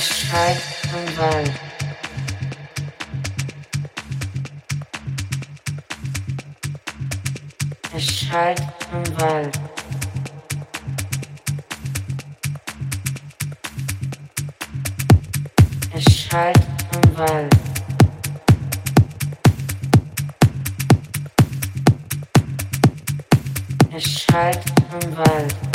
Streit am Wald. Der Streit am Wald. Der Streit im Wald. Der Streit im Wald.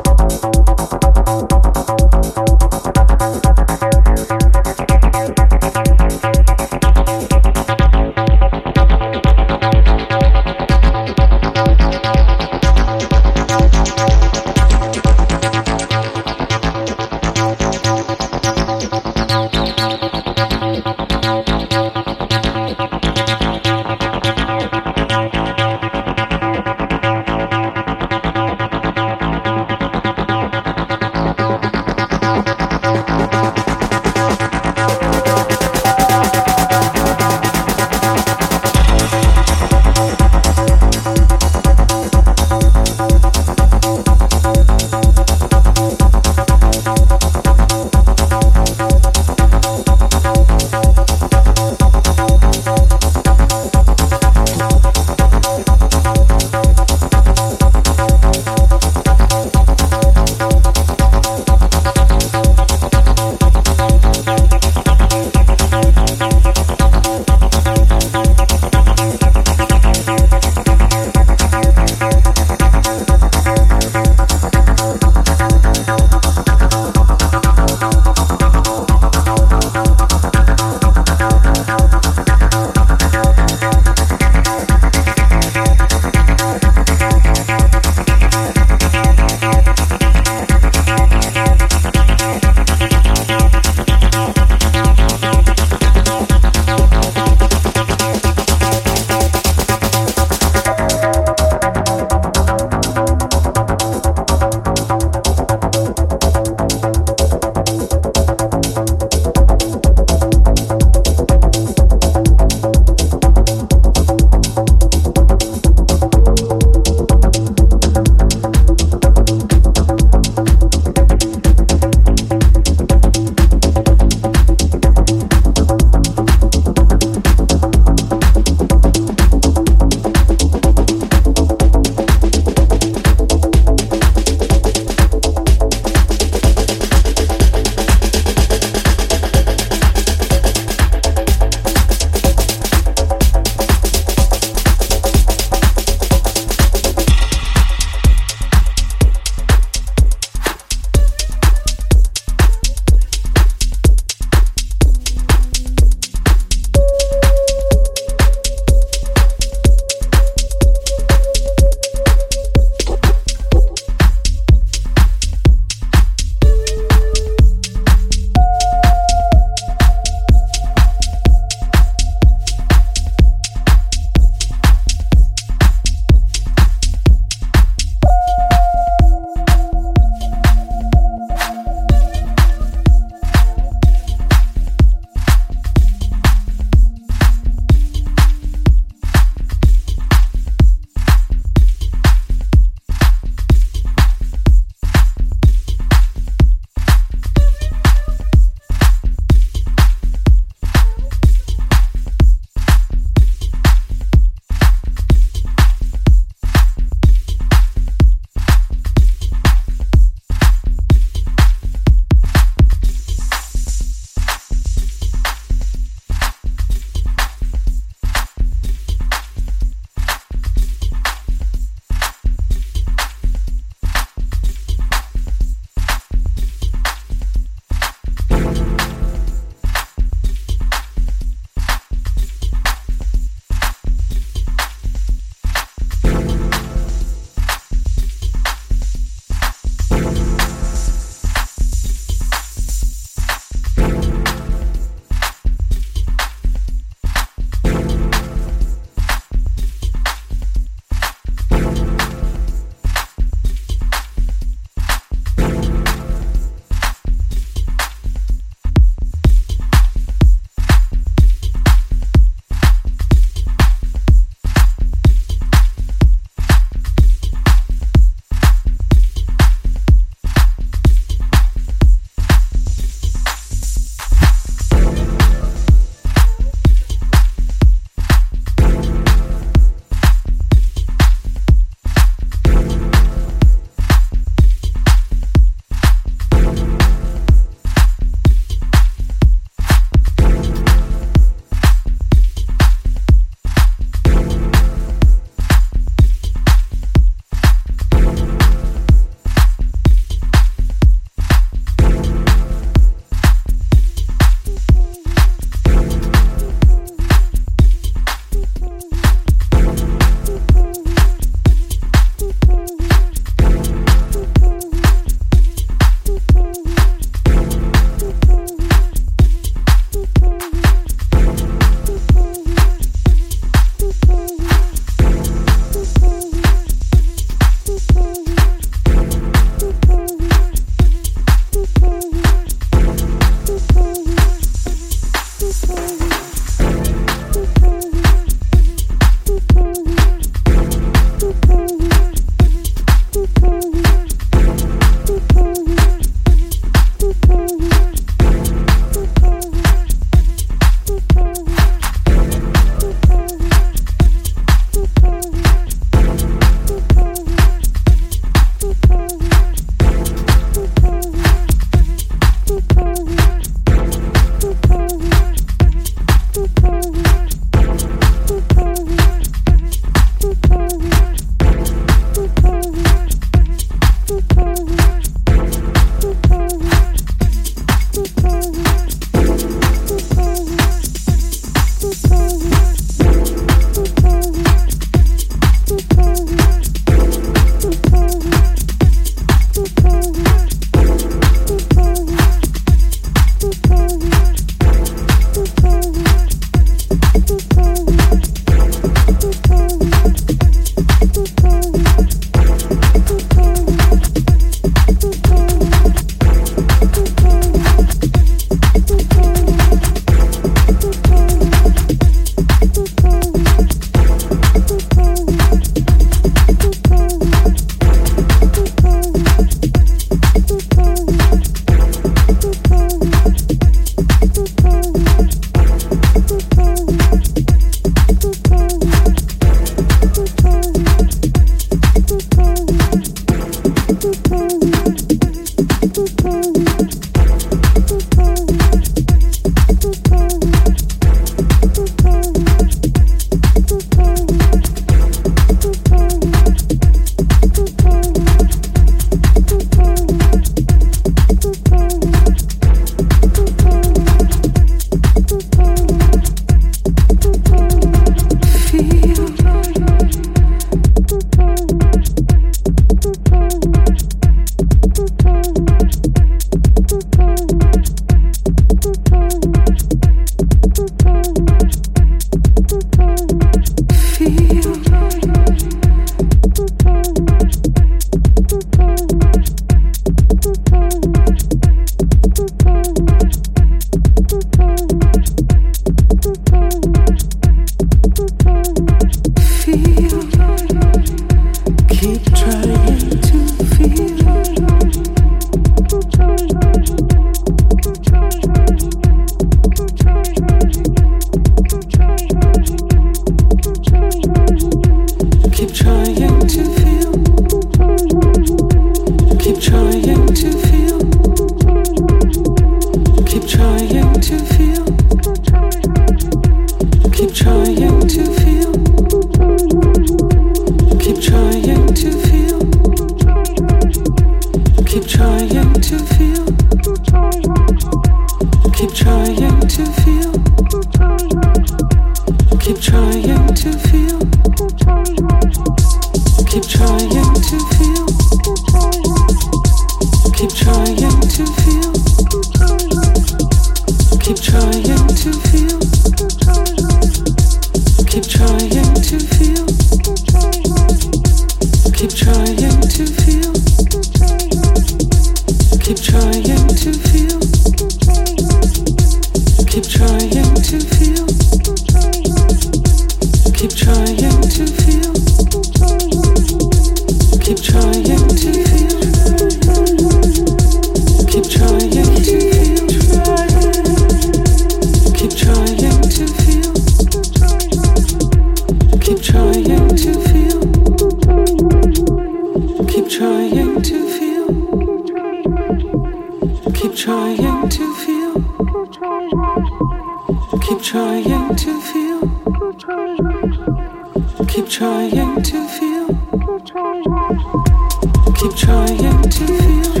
keep trying to feel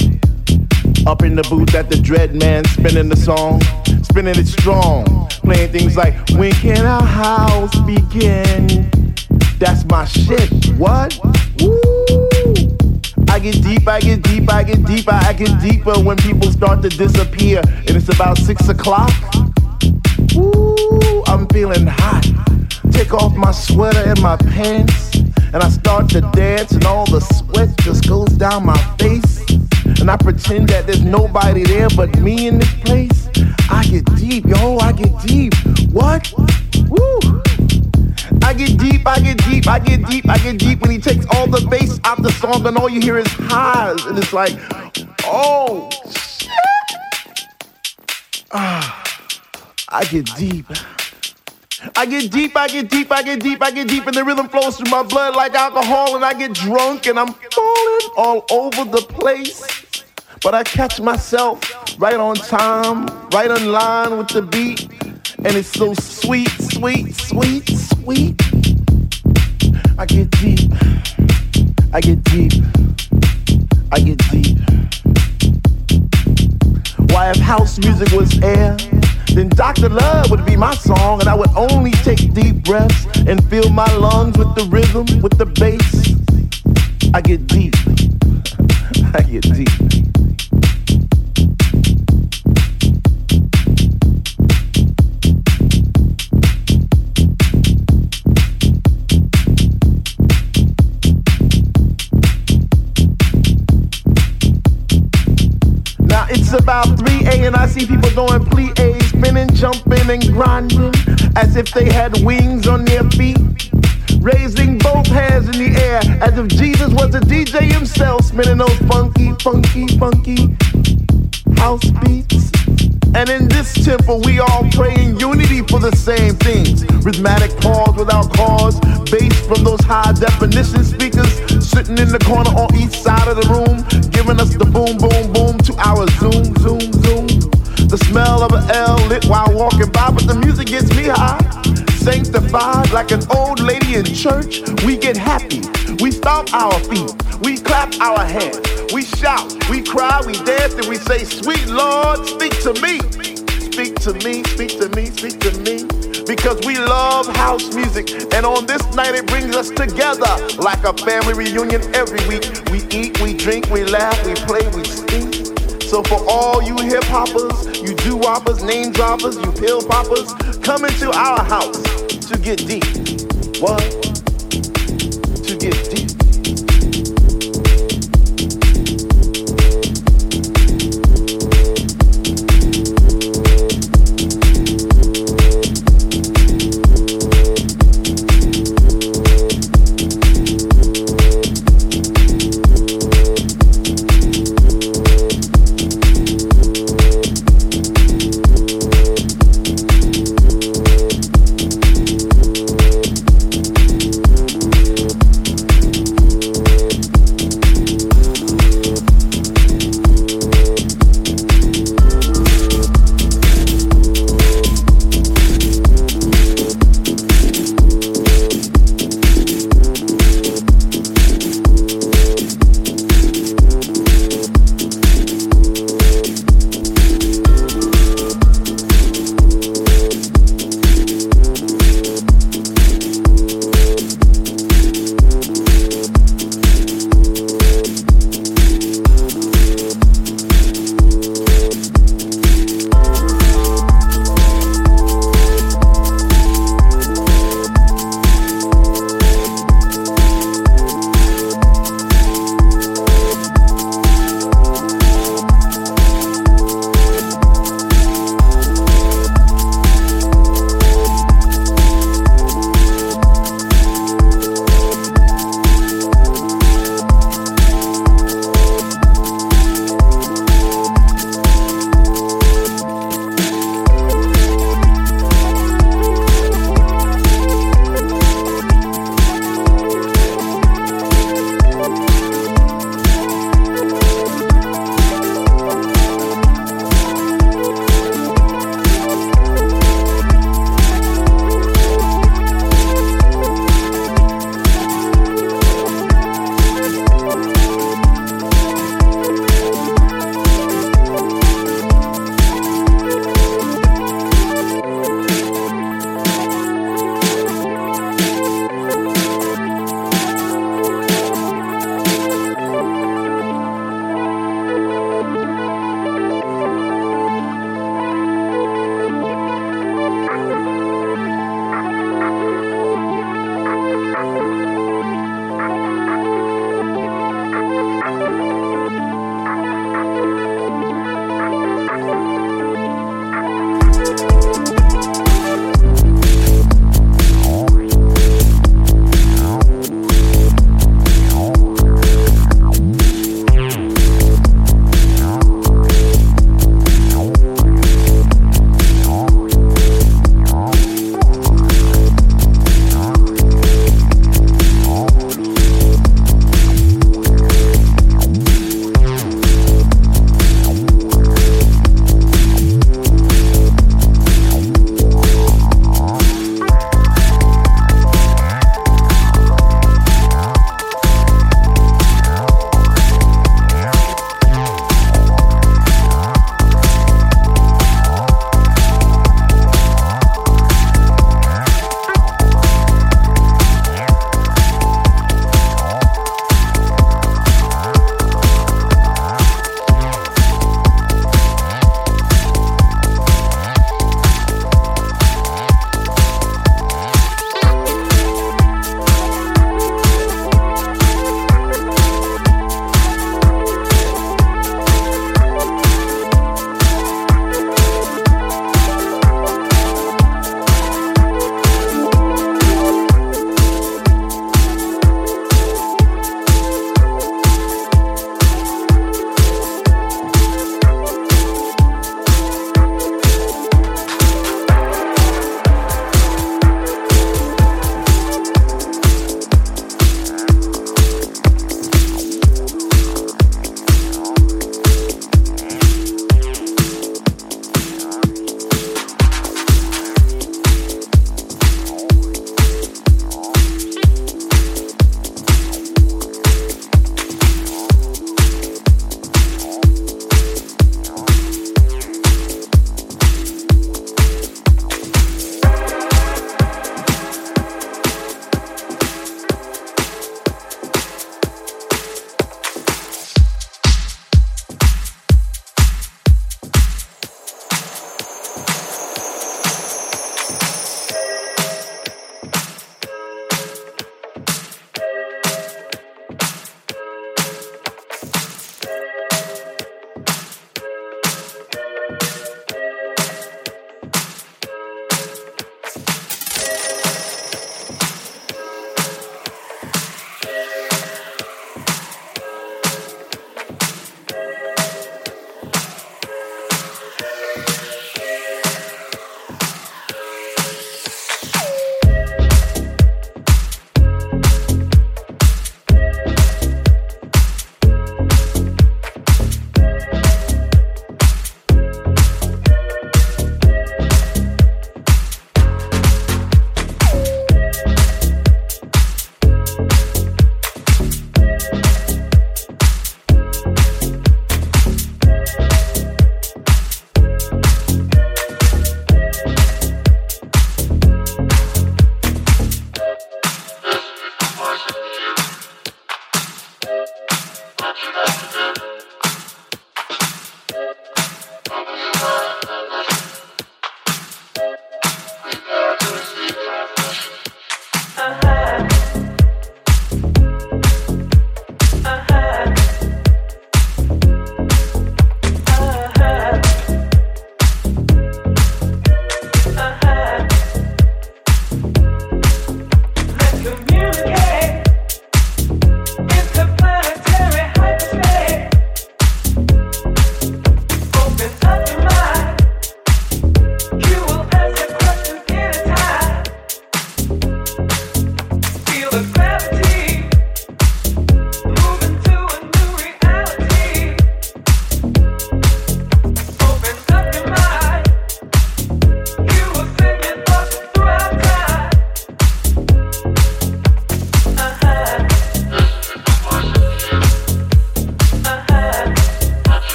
up in the booth at the dread man spinning the song, spinning it strong, playing things like When can our house begin? That's my shit. What? Woo! I get deep, I get deep, I get deeper, I get deeper when people start to disappear, and it's about six o'clock. Woo! I'm feeling hot. Take off my sweater and my pants, and I start to dance, and all the sweat just goes down my face. And I pretend that there's nobody there but me in this place. I get deep, yo, I get deep. What? Woo! I get deep, I get deep, I get deep, I get deep when he takes all the bass out the song and all you hear is highs. And it's like, oh, shit. Ah, I get deep. I get deep, I get deep, I get deep, I get deep, and the rhythm flows through my blood like alcohol, and I get drunk and I'm falling all over the place. But I catch myself right on time, right on line with the beat, and it's so sweet, sweet, sweet, sweet. I get deep, I get deep, I get deep. Why, if house music was air, then Dr. Love would be my song, and I would only take deep breaths and fill my lungs with the rhythm, with the bass. I get deep. I get deep. About 3A and I see people doing plie, spinning, jumping, and grinding as if they had wings on their feet. Raising both hands in the air as if Jesus was a DJ himself, spinning those funky, funky, funky house beats. And in this temple, we all pray in unity for the same things. Rhythmic pause without cause, bass from those high definition speakers sitting in the corner on each side of the room, giving us the boom, boom, boom to our zoom, zoom, zoom. The smell of an L lit while walking by, but the music gets me high. Sanctified like an old lady in church, we get happy. We stomp our feet, we clap our hands, we shout, we cry, we dance, and we say, Sweet Lord, speak to me. Speak to me, speak to me, speak to me. Because we love house music, and on this night it brings us together like a family reunion every week. We eat, we drink, we laugh, we play, we sing. So for all you hip hoppers, you do woppers, name droppers, you pill poppers, come into our house to get deep. What?